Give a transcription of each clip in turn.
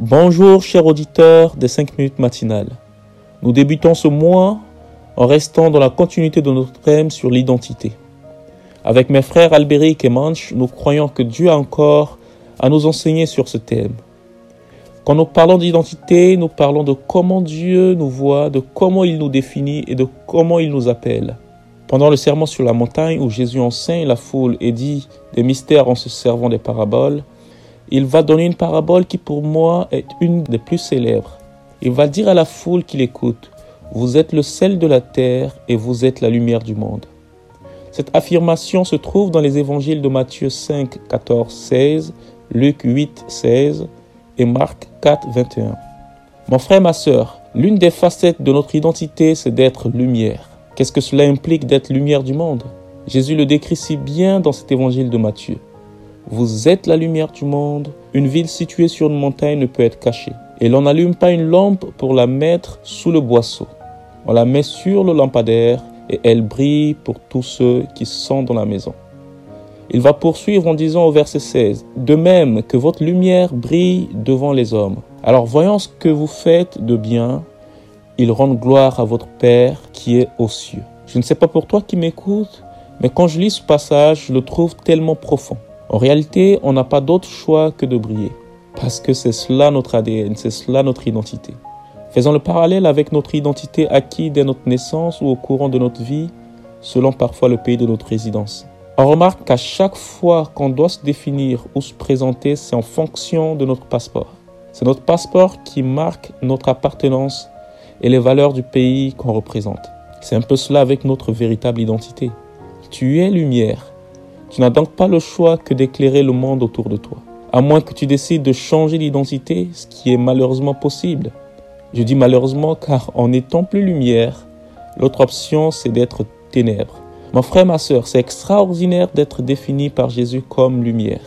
Bonjour chers auditeurs des 5 minutes matinales. Nous débutons ce mois en restant dans la continuité de notre thème sur l'identité. Avec mes frères Albéric et Manche, nous croyons que Dieu a encore à nous enseigner sur ce thème. Quand nous parlons d'identité, nous parlons de comment Dieu nous voit, de comment il nous définit et de comment il nous appelle. Pendant le serment sur la montagne où Jésus enseigne la foule et dit des mystères en se servant des paraboles, il va donner une parabole qui pour moi est une des plus célèbres. Il va dire à la foule qui l'écoute, vous êtes le sel de la terre et vous êtes la lumière du monde. Cette affirmation se trouve dans les évangiles de Matthieu 5, 14, 16, Luc 8, 16 et Marc 4, 21. Mon frère, ma sœur, l'une des facettes de notre identité, c'est d'être lumière. Qu'est-ce que cela implique d'être lumière du monde? Jésus le décrit si bien dans cet évangile de Matthieu. Vous êtes la lumière du monde. Une ville située sur une montagne ne peut être cachée. Et l'on n'allume pas une lampe pour la mettre sous le boisseau. On la met sur le lampadaire et elle brille pour tous ceux qui sont dans la maison. Il va poursuivre en disant au verset 16, De même que votre lumière brille devant les hommes. Alors voyons ce que vous faites de bien, ils rendent gloire à votre Père qui est aux cieux. Je ne sais pas pour toi qui m'écoutes, mais quand je lis ce passage, je le trouve tellement profond. En réalité, on n'a pas d'autre choix que de briller, parce que c'est cela notre ADN, c'est cela notre identité. Faisons le parallèle avec notre identité acquise dès notre naissance ou au courant de notre vie, selon parfois le pays de notre résidence. On remarque qu'à chaque fois qu'on doit se définir ou se présenter, c'est en fonction de notre passeport. C'est notre passeport qui marque notre appartenance et les valeurs du pays qu'on représente. C'est un peu cela avec notre véritable identité. Tu es lumière, tu n'as donc pas le choix que d'éclairer le monde autour de toi. À moins que tu décides de changer d'identité, ce qui est malheureusement possible. Je dis malheureusement car en n'étant plus lumière, l'autre option c'est d'être ténèbres. Mon frère, ma soeur, c'est extraordinaire d'être défini par Jésus comme lumière.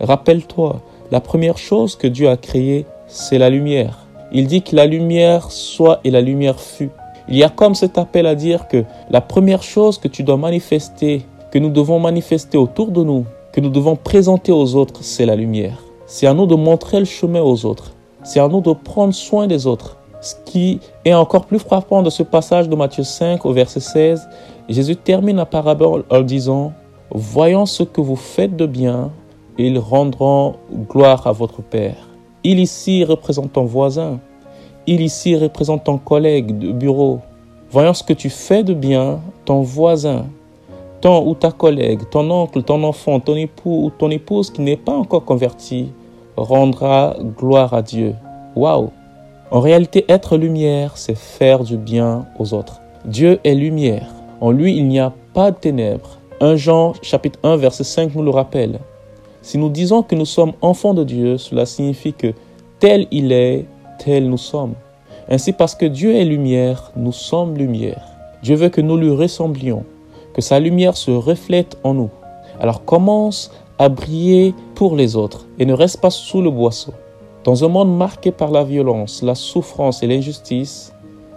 Rappelle-toi, la première chose que Dieu a créée, c'est la lumière. Il dit que la lumière soit et la lumière fut. Il y a comme cet appel à dire que la première chose que tu dois manifester que nous devons manifester autour de nous, que nous devons présenter aux autres, c'est la lumière. C'est à nous de montrer le chemin aux autres. C'est à nous de prendre soin des autres. Ce qui est encore plus frappant de ce passage de Matthieu 5 au verset 16, Jésus termine la parabole en disant, Voyons ce que vous faites de bien, ils rendront gloire à votre Père. Il ici représente ton voisin. Il ici représente ton collègue de bureau. Voyons ce que tu fais de bien, ton voisin, ton ou ta collègue, ton oncle, ton enfant, ton époux ou ton épouse qui n'est pas encore converti rendra gloire à Dieu. Waouh! En réalité, être lumière, c'est faire du bien aux autres. Dieu est lumière. En lui, il n'y a pas de ténèbres. 1 Jean chapitre 1 verset 5 nous le rappelle. Si nous disons que nous sommes enfants de Dieu, cela signifie que tel il est, tel nous sommes. Ainsi parce que Dieu est lumière, nous sommes lumière. Dieu veut que nous lui ressemblions que sa lumière se reflète en nous. Alors commence à briller pour les autres et ne reste pas sous le boisseau. Dans un monde marqué par la violence, la souffrance et l'injustice,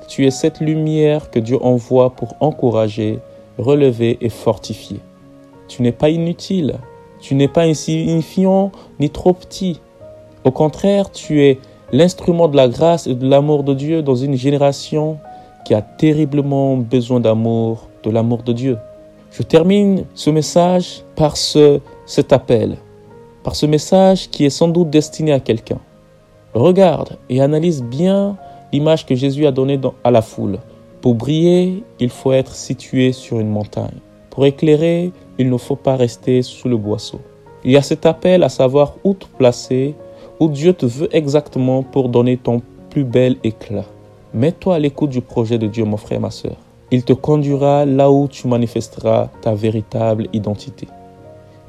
tu es cette lumière que Dieu envoie pour encourager, relever et fortifier. Tu n'es pas inutile, tu n'es pas insignifiant ni trop petit. Au contraire, tu es l'instrument de la grâce et de l'amour de Dieu dans une génération qui a terriblement besoin d'amour de l'amour de Dieu. Je termine ce message par ce, cet appel, par ce message qui est sans doute destiné à quelqu'un. Regarde et analyse bien l'image que Jésus a donnée à la foule. Pour briller, il faut être situé sur une montagne. Pour éclairer, il ne faut pas rester sous le boisseau. Il y a cet appel à savoir où te placer, où Dieu te veut exactement pour donner ton plus bel éclat. Mets-toi à l'écoute du projet de Dieu, mon frère, ma soeur. Il te conduira là où tu manifesteras ta véritable identité.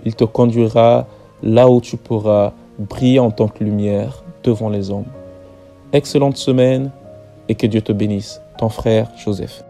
Il te conduira là où tu pourras briller en tant que lumière devant les hommes. Excellente semaine et que Dieu te bénisse. Ton frère Joseph.